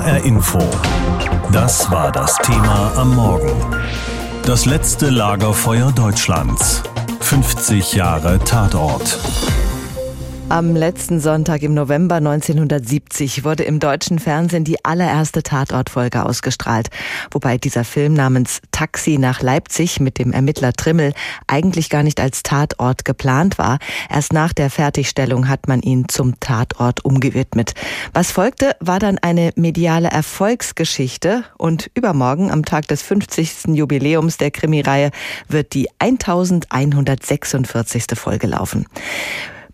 HR Info. Das war das Thema am Morgen. Das letzte Lagerfeuer Deutschlands. 50 Jahre Tatort. Am letzten Sonntag im November 1970 wurde im deutschen Fernsehen die allererste Tatortfolge ausgestrahlt, wobei dieser Film namens Taxi nach Leipzig mit dem Ermittler Trimmel eigentlich gar nicht als Tatort geplant war. Erst nach der Fertigstellung hat man ihn zum Tatort umgewidmet. Was folgte, war dann eine mediale Erfolgsgeschichte und übermorgen am Tag des 50. Jubiläums der Krimireihe wird die 1146. Folge laufen.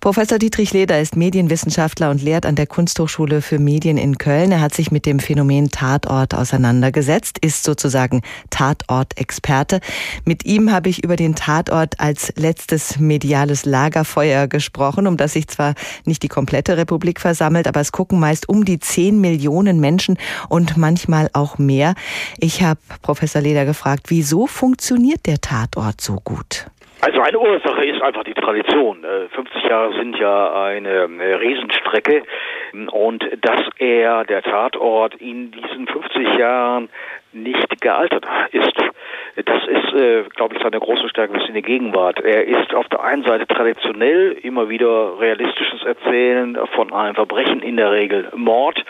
Professor Dietrich Leder ist Medienwissenschaftler und lehrt an der Kunsthochschule für Medien in Köln. Er hat sich mit dem Phänomen Tatort auseinandergesetzt, ist sozusagen Tatort-Experte. Mit ihm habe ich über den Tatort als letztes mediales Lagerfeuer gesprochen, um das sich zwar nicht die komplette Republik versammelt, aber es gucken meist um die zehn Millionen Menschen und manchmal auch mehr. Ich habe Professor Leder gefragt, wieso funktioniert der Tatort so gut? Also eine Ursache ist einfach die Tradition. 50 äh, Jahre sind ja eine Riesenstrecke und dass er, der Tatort, in diesen 50 Jahren nicht gealtert ist. Das ist, äh, glaube ich, seine große Stärke bis in die Gegenwart. Er ist auf der einen Seite traditionell immer wieder realistisches Erzählen von einem Verbrechen, in der Regel Mord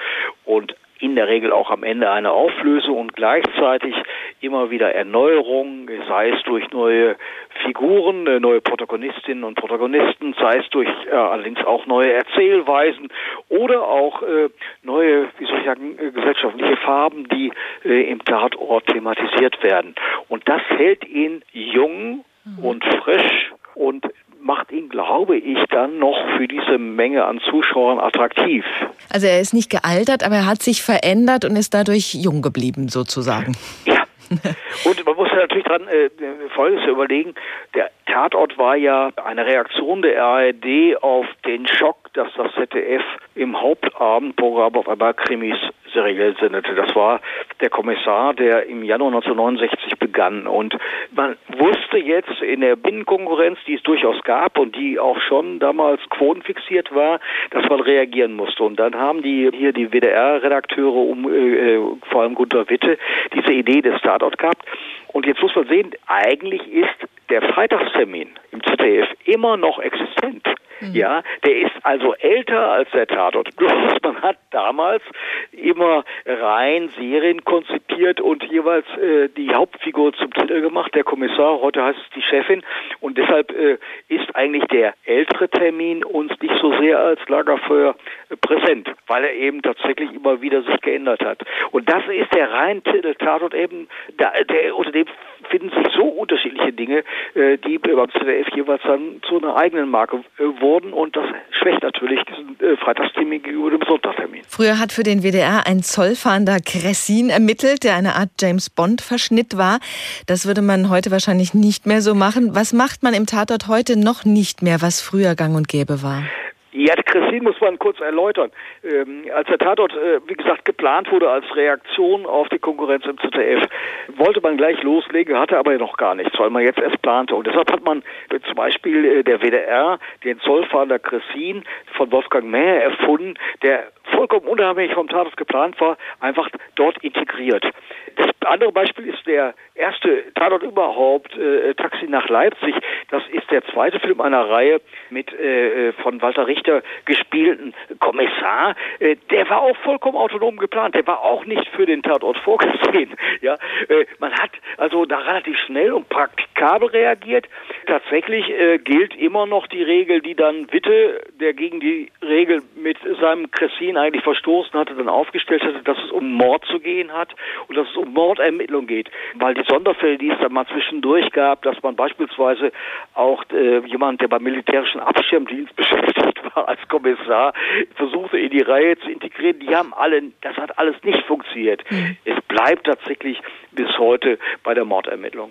und in der Regel auch am Ende eine Auflösung und gleichzeitig immer wieder Erneuerung, sei es durch neue Figuren, äh, neue Protagonistinnen und Protagonisten, sei es durch äh, allerdings auch neue Erzählweisen oder auch äh, neue, wie soll ich sagen, äh, gesellschaftliche Farben, die äh, im Tatort thematisiert werden. Und das hält ihn jung und frisch und macht ihn, glaube ich, dann noch für diese Menge an Zuschauern attraktiv. Also er ist nicht gealtert, aber er hat sich verändert und ist dadurch jung geblieben, sozusagen. Ja. Und man muss ja natürlich dran äh, Folgendes überlegen. Der Tatort war ja eine Reaktion der ARD auf den Schock, dass das ZDF im Hauptabendprogramm auf einmal Krimis seriell sendete. Das war der Kommissar, der im Januar 1969 begann. Und man wusste jetzt in der Binnenkonkurrenz, die es durchaus gab und die auch schon damals quotenfixiert war, dass man reagieren musste. Und dann haben die hier die WDR-Redakteure um äh, äh, vor allem Gunter Witte diese Idee des Tatort gehabt. Und jetzt muss man sehen, eigentlich ist der Freitagstermin im ZDF immer noch existent. Mhm. Ja, der ist also älter als der Tatort. Bloß man hat damals immer rein Serien konzipiert und jeweils äh, die Hauptfigur zum Titel gemacht, der Kommissar, heute heißt es die Chefin und deshalb äh, ist eigentlich der ältere Termin uns nicht so sehr als Lagerfeuer äh, präsent, weil er eben tatsächlich immer wieder sich geändert hat. Und das ist der rein Titel Tatort eben, da, der, unter dem finden sich so unterschiedliche Dinge, äh, die beim ZDF jeweils dann zu einer eigenen Marke äh, wurden und das schwächt natürlich diesen äh, Freitagstermin gegenüber dem Sonntagstermin. Früher hat für den WDR ein Zollfahnder Kressin ermittelt, der eine Art James Bond Verschnitt war. Das würde man heute wahrscheinlich nicht mehr so machen. Was macht man im Tatort heute noch nicht mehr, was früher gang und gäbe war? Ja, Christine muss man kurz erläutern. Ähm, als der Tatort, äh, wie gesagt, geplant wurde als Reaktion auf die Konkurrenz im ZDF, wollte man gleich loslegen, hatte aber noch gar nichts, weil man jetzt erst plante. Und deshalb hat man äh, zum Beispiel äh, der WDR den Zollfahnder Cressin von Wolfgang Mäher erfunden, der vollkommen unabhängig vom Tatort geplant war, einfach dort integriert. Das andere Beispiel ist der erste Tatort überhaupt, äh, Taxi nach Leipzig. Das ist der zweite Film einer Reihe mit äh, von Walter Richter gespielten Kommissar. Äh, der war auch vollkommen autonom geplant. Der war auch nicht für den Tatort vorgesehen. Ja, äh, man hat also da relativ schnell und praktikabel reagiert. Tatsächlich äh, gilt immer noch die Regel, die dann Witte, der gegen die Regel mit seinem Cressin eigentlich verstoßen hatte, dann aufgestellt hatte, dass es um Mord zu gehen hat und dass es um Mordermittlung geht. Weil die Sonderfälle, die es dann mal zwischendurch gab, dass man beispielsweise auch äh, jemand, der beim militärischen Abschirmdienst beschäftigt war als Kommissar, versuchte in die Reihe zu integrieren, die haben alle, das hat alles nicht funktioniert. Mhm. Es bleibt tatsächlich bis heute bei der Mordermittlung.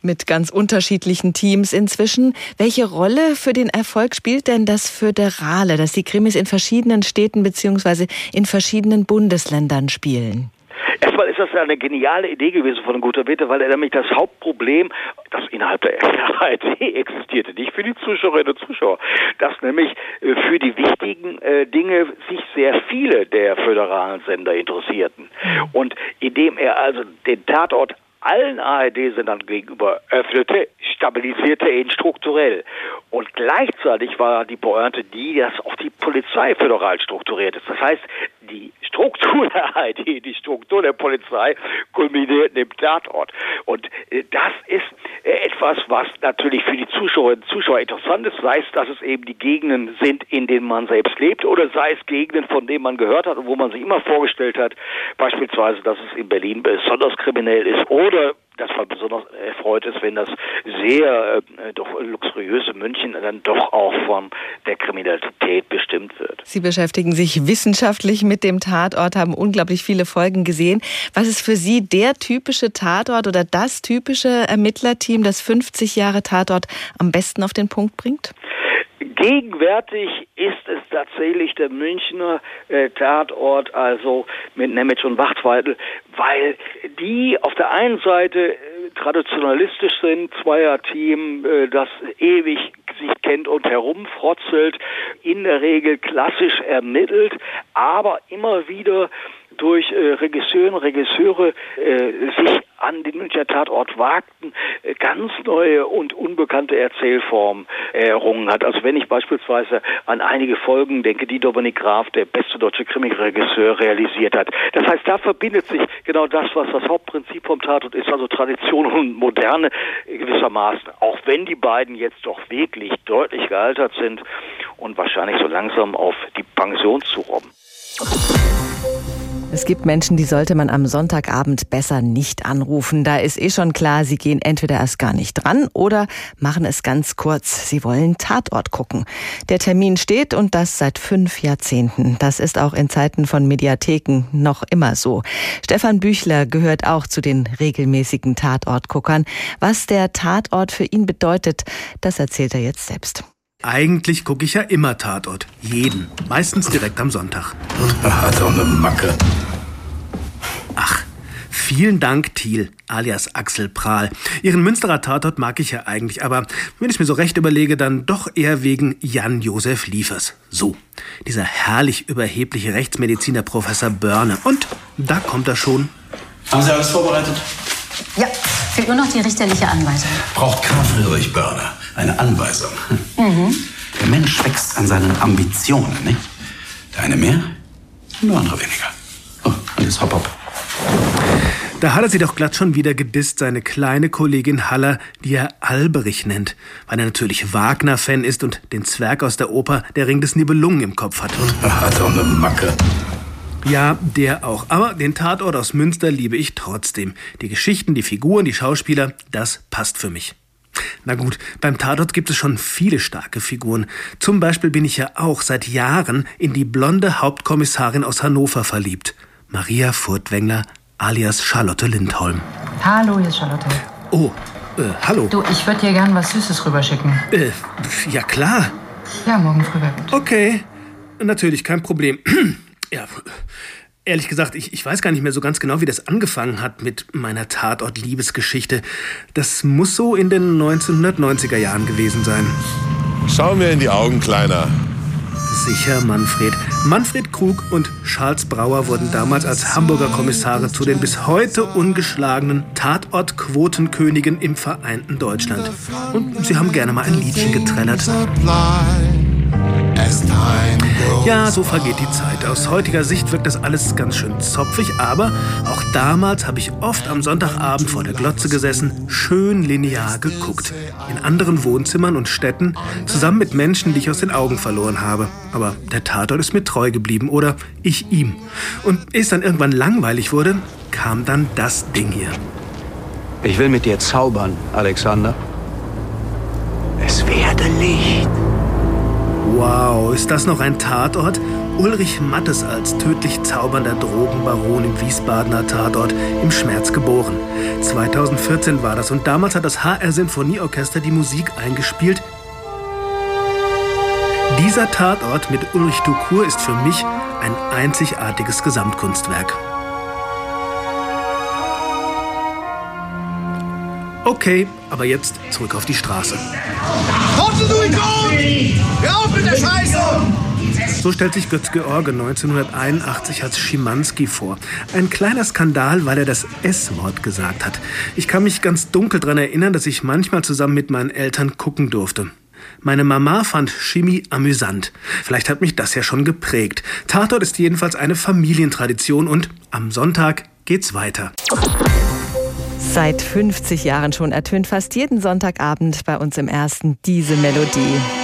Mit ganz unterschiedlichen Teams inzwischen. Welche Rolle für den Erfolg spielt denn das Föderale, dass die Krimis in verschiedenen Städten beziehungsweise in verschiedenen Bundesländern spielen? Erstmal ist das eine geniale Idee gewesen von Guter Witte, weil er nämlich das Hauptproblem, das innerhalb der ARD existierte, nicht für die Zuschauerinnen und Zuschauer, dass nämlich äh, für die wichtigen äh, Dinge sich sehr viele der föderalen Sender interessierten. Und indem er also den Tatort allen ARD-Sendern gegenüber öffnete, stabilisierte er ihn strukturell. Und gleichzeitig war die Pointe die, dass auch die Polizei föderal strukturiert ist. Das heißt, die Struktur der ARD, die Struktur der Polizei kulminiert im Tatort. Und äh, das ist etwas, was natürlich für die Zuschauerinnen Zuschauer interessant ist, sei es, dass es eben die Gegenden sind, in denen man selbst lebt, oder sei es Gegenden, von denen man gehört hat und wo man sich immer vorgestellt hat, beispielsweise, dass es in Berlin besonders kriminell ist, oder das war besonders erfreut ist, wenn das sehr äh, doch luxuriöse München dann doch auch von der Kriminalität bestimmt wird. Sie beschäftigen sich wissenschaftlich mit dem Tatort, haben unglaublich viele Folgen gesehen. Was ist für Sie der typische Tatort oder das typische Ermittlerteam, das 50 Jahre Tatort am besten auf den Punkt bringt? Gegenwärtig ist es tatsächlich der Münchner äh, Tatort, also mit Nemitz und Wachtweidel, weil die auf der einen Seite äh, traditionalistisch sind, Zweierteam, äh, das ewig sich kennt und herumfrotzelt, in der Regel klassisch ermittelt, aber immer wieder durch äh, Regisseurinnen und Regisseure äh, sich an den Münchner Tatort wagten, äh, ganz neue und unbekannte Erzählformen errungen hat. Also wenn ich beispielsweise an einige Folgen denke, die Dominik Graf, der beste deutsche Krimi-Regisseur, realisiert hat. Das heißt, da verbindet sich genau das, was das Hauptprinzip vom Tatort ist, also Tradition und Moderne gewissermaßen. Auch wenn die beiden jetzt doch wirklich deutlich gealtert sind und wahrscheinlich so langsam auf die Pension zu robben. Es gibt Menschen, die sollte man am Sonntagabend besser nicht anrufen. Da ist eh schon klar, sie gehen entweder erst gar nicht dran oder machen es ganz kurz. Sie wollen Tatort gucken. Der Termin steht und das seit fünf Jahrzehnten. Das ist auch in Zeiten von Mediatheken noch immer so. Stefan Büchler gehört auch zu den regelmäßigen Tatortguckern. Was der Tatort für ihn bedeutet, das erzählt er jetzt selbst. Eigentlich gucke ich ja immer Tatort. Jeden. Meistens direkt am Sonntag. Hat auch eine Macke. Ach, vielen Dank, Thiel, alias Axel Prahl. Ihren Münsterer Tatort mag ich ja eigentlich, aber wenn ich mir so recht überlege, dann doch eher wegen Jan-Josef Liefers. So, dieser herrlich überhebliche Rechtsmediziner Professor Börne. Und da kommt er schon. Haben Sie alles vorbereitet? Ja, fehlt nur noch die richterliche Anweisung. Braucht Karl Friedrich Börner eine Anweisung. Mhm. Der Mensch wächst an seinen Ambitionen, nicht? Der eine mehr, der andere weniger. Oh, alles hopp hopp. Da hat er sie doch glatt schon wieder gedisst, seine kleine Kollegin Haller, die er Alberich nennt, weil er natürlich Wagner-Fan ist und den Zwerg aus der Oper Der Ring des Nibelungen im Kopf hat. Er hat auch eine Macke. Ja, der auch. Aber den Tatort aus Münster liebe ich trotzdem. Die Geschichten, die Figuren, die Schauspieler, das passt für mich. Na gut, beim Tatort gibt es schon viele starke Figuren. Zum Beispiel bin ich ja auch seit Jahren in die blonde Hauptkommissarin aus Hannover verliebt. Maria Furtwängler alias Charlotte Lindholm. Hallo, hier ist Charlotte. Oh, äh, hallo. Du, ich würde dir gern was Süßes rüberschicken. Äh, ja klar. Ja, morgen früh wäre gut. Okay, natürlich, kein Problem. ja, Ehrlich gesagt, ich, ich weiß gar nicht mehr so ganz genau, wie das angefangen hat mit meiner Tatort-Liebesgeschichte. Das muss so in den 1990er Jahren gewesen sein. Schau mir in die Augen, Kleiner. Sicher, Manfred. Manfred Krug und Charles Brauer wurden damals als Hamburger Kommissare zu den bis heute ungeschlagenen Tatort-Quotenkönigen im vereinten Deutschland. Und sie haben gerne mal ein Liedchen getrellert. Ja, so vergeht die Zeit. Aus heutiger Sicht wirkt das alles ganz schön zopfig, aber auch damals habe ich oft am Sonntagabend vor der Glotze gesessen, schön linear geguckt. In anderen Wohnzimmern und Städten, zusammen mit Menschen, die ich aus den Augen verloren habe. Aber der Tatort ist mir treu geblieben oder ich ihm. Und ehe es dann irgendwann langweilig wurde, kam dann das Ding hier. Ich will mit dir zaubern, Alexander. Es werde Licht. Wow, ist das noch ein Tatort? Ulrich Mattes als tödlich zaubernder Drogenbaron im Wiesbadener Tatort im Schmerz geboren. 2014 war das und damals hat das HR Sinfonieorchester die Musik eingespielt. Dieser Tatort mit Ulrich Ducour ist für mich ein einzigartiges Gesamtkunstwerk. Okay, aber jetzt zurück auf die Straße. Kommst du! Hör auf mit der Scheiße! So stellt sich Götz-George 1981 als Schimanski vor. Ein kleiner Skandal, weil er das S-Wort gesagt hat. Ich kann mich ganz dunkel daran erinnern, dass ich manchmal zusammen mit meinen Eltern gucken durfte. Meine Mama fand Chemie amüsant. Vielleicht hat mich das ja schon geprägt. Tatort ist jedenfalls eine Familientradition und am Sonntag geht's weiter. Seit 50 Jahren schon ertönt fast jeden Sonntagabend bei uns im Ersten diese Melodie.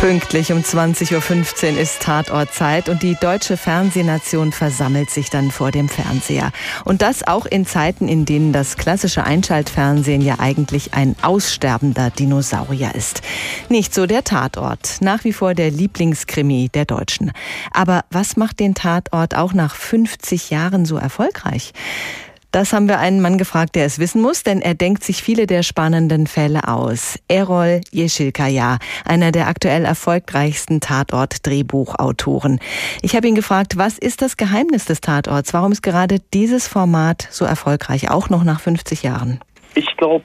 Pünktlich um 20.15 Uhr ist Tatortzeit und die deutsche Fernsehnation versammelt sich dann vor dem Fernseher. Und das auch in Zeiten, in denen das klassische Einschaltfernsehen ja eigentlich ein aussterbender Dinosaurier ist. Nicht so der Tatort, nach wie vor der Lieblingskrimi der Deutschen. Aber was macht den Tatort auch nach 50 Jahren so erfolgreich? Das haben wir einen Mann gefragt, der es wissen muss, denn er denkt sich viele der spannenden Fälle aus. Erol Yeşilkaya, einer der aktuell erfolgreichsten Tatort-Drehbuchautoren. Ich habe ihn gefragt, was ist das Geheimnis des Tatorts? Warum ist gerade dieses Format so erfolgreich, auch noch nach 50 Jahren? Ich glaube,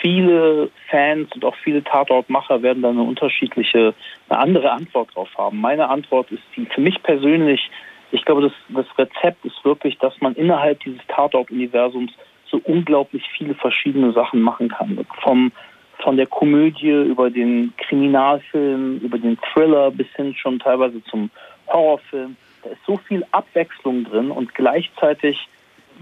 viele Fans und auch viele Tatortmacher werden da eine unterschiedliche, eine andere Antwort drauf haben. Meine Antwort ist die für mich persönlich ich glaube, das, das Rezept ist wirklich, dass man innerhalb dieses Tatort-Universums so unglaublich viele verschiedene Sachen machen kann. Vom, von der Komödie über den Kriminalfilm, über den Thriller bis hin schon teilweise zum Horrorfilm. Da ist so viel Abwechslung drin und gleichzeitig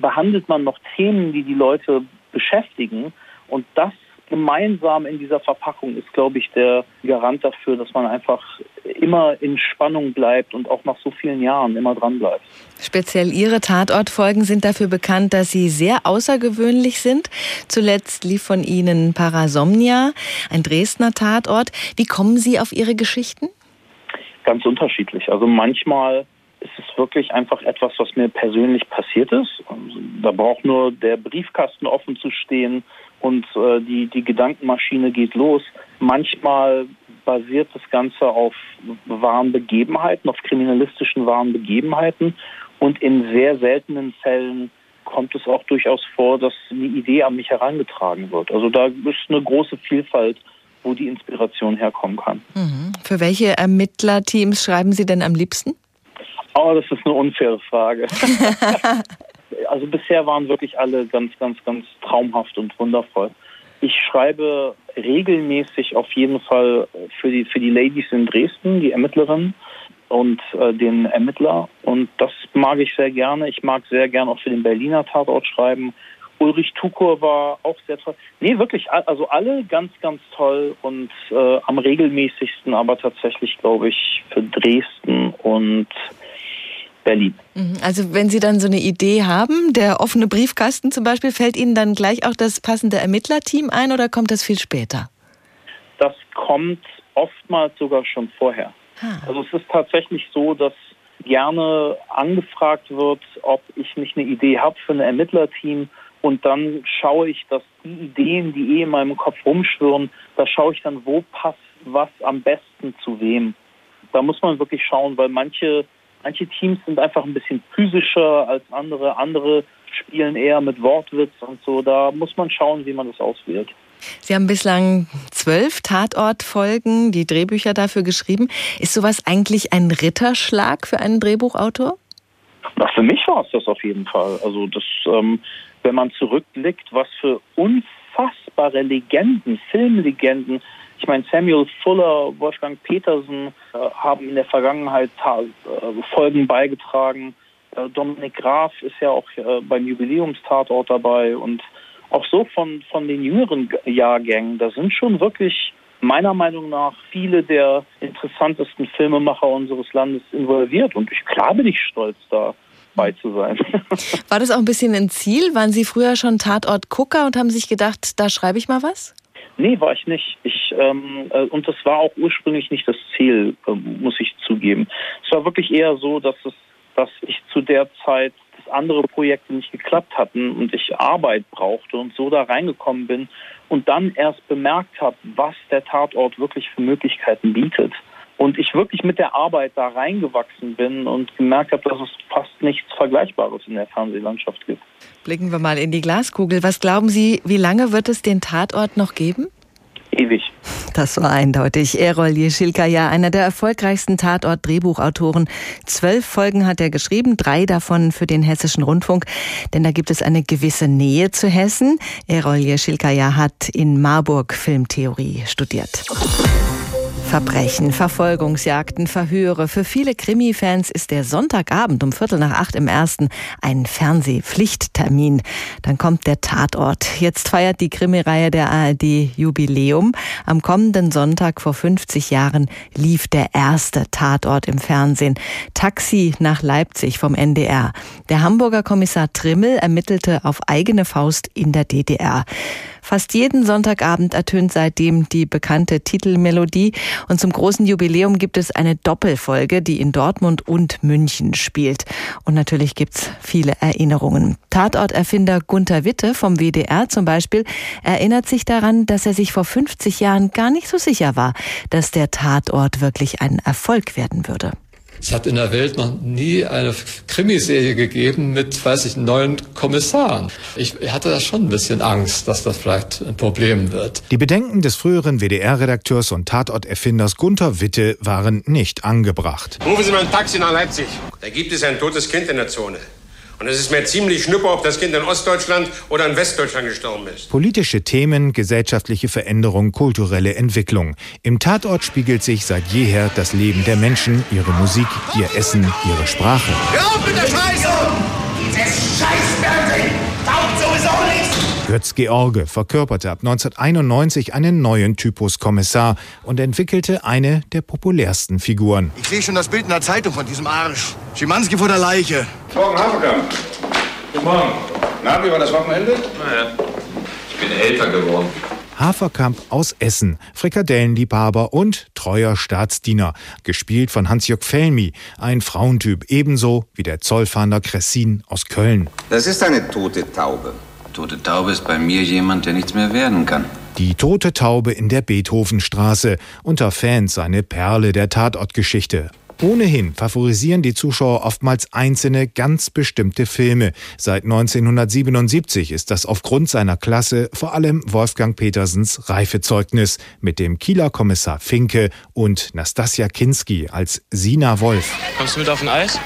behandelt man noch Themen, die die Leute beschäftigen. Und das gemeinsam in dieser Verpackung ist, glaube ich, der Garant dafür, dass man einfach immer in Spannung bleibt und auch nach so vielen Jahren immer dran bleibt. Speziell Ihre Tatortfolgen sind dafür bekannt, dass sie sehr außergewöhnlich sind. Zuletzt lief von Ihnen Parasomnia, ein Dresdner Tatort. Wie kommen Sie auf Ihre Geschichten? Ganz unterschiedlich. Also manchmal ist es wirklich einfach etwas, was mir persönlich passiert ist. Da braucht nur der Briefkasten offen zu stehen und äh, die, die Gedankenmaschine geht los. Manchmal basiert das Ganze auf wahren Begebenheiten, auf kriminalistischen wahren Begebenheiten und in sehr seltenen Fällen kommt es auch durchaus vor, dass eine Idee an mich herangetragen wird. Also da ist eine große Vielfalt, wo die Inspiration herkommen kann. Mhm. Für welche Ermittlerteams schreiben Sie denn am liebsten? Oh, das ist eine unfaire Frage. also bisher waren wirklich alle ganz, ganz, ganz traumhaft und wundervoll. Ich schreibe regelmäßig auf jeden Fall für die, für die Ladies in Dresden, die Ermittlerinnen und äh, den Ermittler. Und das mag ich sehr gerne. Ich mag sehr gerne auch für den Berliner Tatort schreiben. Ulrich Tukur war auch sehr toll. Nee, wirklich, also alle ganz, ganz toll und äh, am regelmäßigsten aber tatsächlich, glaube ich, für Dresden und Berlin. Mhm. Also wenn Sie dann so eine Idee haben, der offene Briefkasten zum Beispiel, fällt Ihnen dann gleich auch das passende Ermittlerteam ein oder kommt das viel später? Das kommt oftmals sogar schon vorher. Ah. Also es ist tatsächlich so, dass gerne angefragt wird, ob ich nicht eine Idee habe für ein Ermittlerteam und dann schaue ich, dass die Ideen, die eh in meinem Kopf rumschwirren, da schaue ich dann, wo passt was am besten zu wem. Da muss man wirklich schauen, weil manche Manche Teams sind einfach ein bisschen physischer als andere. Andere spielen eher mit Wortwitz und so. Da muss man schauen, wie man das auswählt. Sie haben bislang zwölf Tatortfolgen, die Drehbücher dafür geschrieben. Ist sowas eigentlich ein Ritterschlag für einen Drehbuchautor? Na, für mich war es das auf jeden Fall. Also das, ähm, wenn man zurückblickt, was für unfassbare Legenden, Filmlegenden ich meine, Samuel Fuller, Wolfgang Petersen äh, haben in der Vergangenheit äh, Folgen beigetragen. Äh, Dominik Graf ist ja auch äh, beim Jubiläumstatort dabei und auch so von, von den jüngeren Jahrgängen, da sind schon wirklich meiner Meinung nach viele der interessantesten Filmemacher unseres Landes involviert. Und ich, klar bin ich stolz, da bei zu sein. War das auch ein bisschen ein Ziel? Waren Sie früher schon Tatort-Gucker und haben sich gedacht, da schreibe ich mal was? Nee, war ich nicht. Ich, ähm, äh, und das war auch ursprünglich nicht das Ziel, äh, muss ich zugeben. Es war wirklich eher so, dass es, dass ich zu der Zeit, dass andere Projekte nicht geklappt hatten und ich Arbeit brauchte und so da reingekommen bin und dann erst bemerkt habe, was der Tatort wirklich für Möglichkeiten bietet. Und ich wirklich mit der Arbeit da reingewachsen bin und gemerkt habe, dass es fast nichts Vergleichbares in der Fernsehlandschaft gibt. Blicken wir mal in die Glaskugel. Was glauben Sie, wie lange wird es den Tatort noch geben? Ewig. Das war eindeutig. Errol Jeschilkaya, einer der erfolgreichsten Tatort-Drehbuchautoren. Zwölf Folgen hat er geschrieben, drei davon für den Hessischen Rundfunk, denn da gibt es eine gewisse Nähe zu Hessen. Errol Jeschilkaya hat in Marburg Filmtheorie studiert. Verbrechen, Verfolgungsjagden, Verhöre. Für viele Krimi-Fans ist der Sonntagabend um Viertel nach acht im ersten ein Fernsehpflichttermin. Dann kommt der Tatort. Jetzt feiert die Krimireihe der ARD Jubiläum. Am kommenden Sonntag vor 50 Jahren lief der erste Tatort im Fernsehen. Taxi nach Leipzig vom NDR. Der Hamburger Kommissar Trimmel ermittelte auf eigene Faust in der DDR. Fast jeden Sonntagabend ertönt seitdem die bekannte Titelmelodie und zum großen Jubiläum gibt es eine Doppelfolge, die in Dortmund und München spielt. Und natürlich gibt's viele Erinnerungen. Tatorterfinder Gunther Witte vom WDR zum Beispiel erinnert sich daran, dass er sich vor 50 Jahren gar nicht so sicher war, dass der Tatort wirklich ein Erfolg werden würde. Es hat in der Welt noch nie eine Krimiserie gegeben mit, weiß ich, neuen Kommissaren. Ich hatte da schon ein bisschen Angst, dass das vielleicht ein Problem wird. Die Bedenken des früheren WDR-Redakteurs und Tatorterfinders Gunther Witte waren nicht angebracht. Rufen Sie mal ein Taxi nach Leipzig. Da gibt es ein totes Kind in der Zone. Und es ist mir ziemlich schnupper, ob das Kind in Ostdeutschland oder in Westdeutschland gestorben ist. Politische Themen, gesellschaftliche Veränderung, kulturelle Entwicklung. Im Tatort spiegelt sich seit jeher das Leben der Menschen, ihre Musik, ihr Essen, ihre Sprache. Hör auf mit der Scheiße! Dieses nichts! Götz George verkörperte ab 1991 einen neuen Typus Kommissar und entwickelte eine der populärsten Figuren. Ich sehe schon das Bild in der Zeitung von diesem Arsch. Schimanski vor der Leiche. Morgen, Haferkamp. Guten Morgen. Na, wie war das Wochenende? Naja, ich bin älter geworden. Haferkamp aus Essen, Frikadellenliebhaber und treuer Staatsdiener, gespielt von Hans-Jörg Felmi, ein Frauentyp ebenso wie der Zollfahnder Cressin aus Köln. Das ist eine tote Taube. Tote Taube ist bei mir jemand, der nichts mehr werden kann. Die tote Taube in der Beethovenstraße, unter Fans eine Perle der Tatortgeschichte. Ohnehin favorisieren die Zuschauer oftmals einzelne, ganz bestimmte Filme. Seit 1977 ist das aufgrund seiner Klasse vor allem Wolfgang Petersens Reifezeugnis mit dem Kieler Kommissar Finke und Nastasia Kinski als Sina Wolf. Kommst du mit auf ein Eis?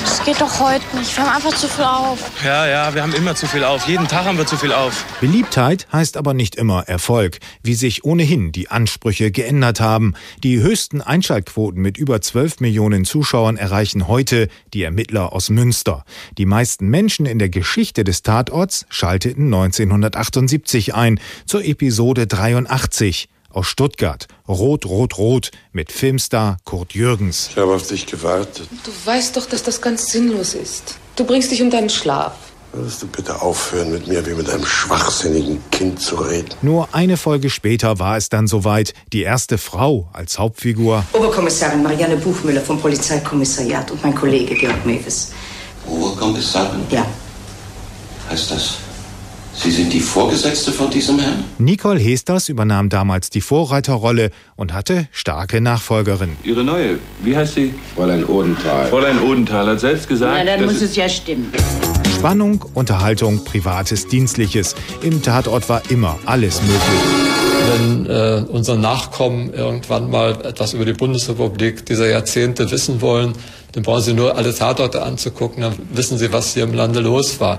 Das geht doch heute nicht. Wir haben einfach zu viel auf. Ja, ja, wir haben immer zu viel auf. Jeden Tag haben wir zu viel auf. Beliebtheit heißt aber nicht immer Erfolg, wie sich ohnehin die Ansprüche geändert haben. Die höchsten Einschaltquoten mit über 12 Millionen Zuschauern erreichen heute die Ermittler aus Münster. Die meisten Menschen in der Geschichte des Tatorts schalteten 1978 ein zur Episode 83 aus Stuttgart. Rot, Rot, Rot mit Filmstar Kurt Jürgens. Ich habe auf dich gewartet. Du weißt doch, dass das ganz sinnlos ist. Du bringst dich um deinen Schlaf. Würdest du bitte aufhören, mit mir wie mit einem schwachsinnigen Kind zu reden? Nur eine Folge später war es dann soweit. Die erste Frau als Hauptfigur. Oberkommissarin Marianne Buchmüller vom Polizeikommissariat und mein Kollege Georg Mewes. Oberkommissarin? Ja. Heißt das, Sie sind die Vorgesetzte von diesem Herrn? Nicole Hesters übernahm damals die Vorreiterrolle und hatte starke Nachfolgerin. Ihre neue, wie heißt sie? Fräulein Odenthal. Fräulein Odenthal hat selbst gesagt. Na, dann muss es ja stimmen. Spannung, Unterhaltung, Privates, Dienstliches. Im Tatort war immer alles möglich. Wenn äh, unsere Nachkommen irgendwann mal etwas über die Bundesrepublik dieser Jahrzehnte wissen wollen, dann brauchen sie nur alle Tatorte anzugucken, dann wissen sie, was hier im Lande los war.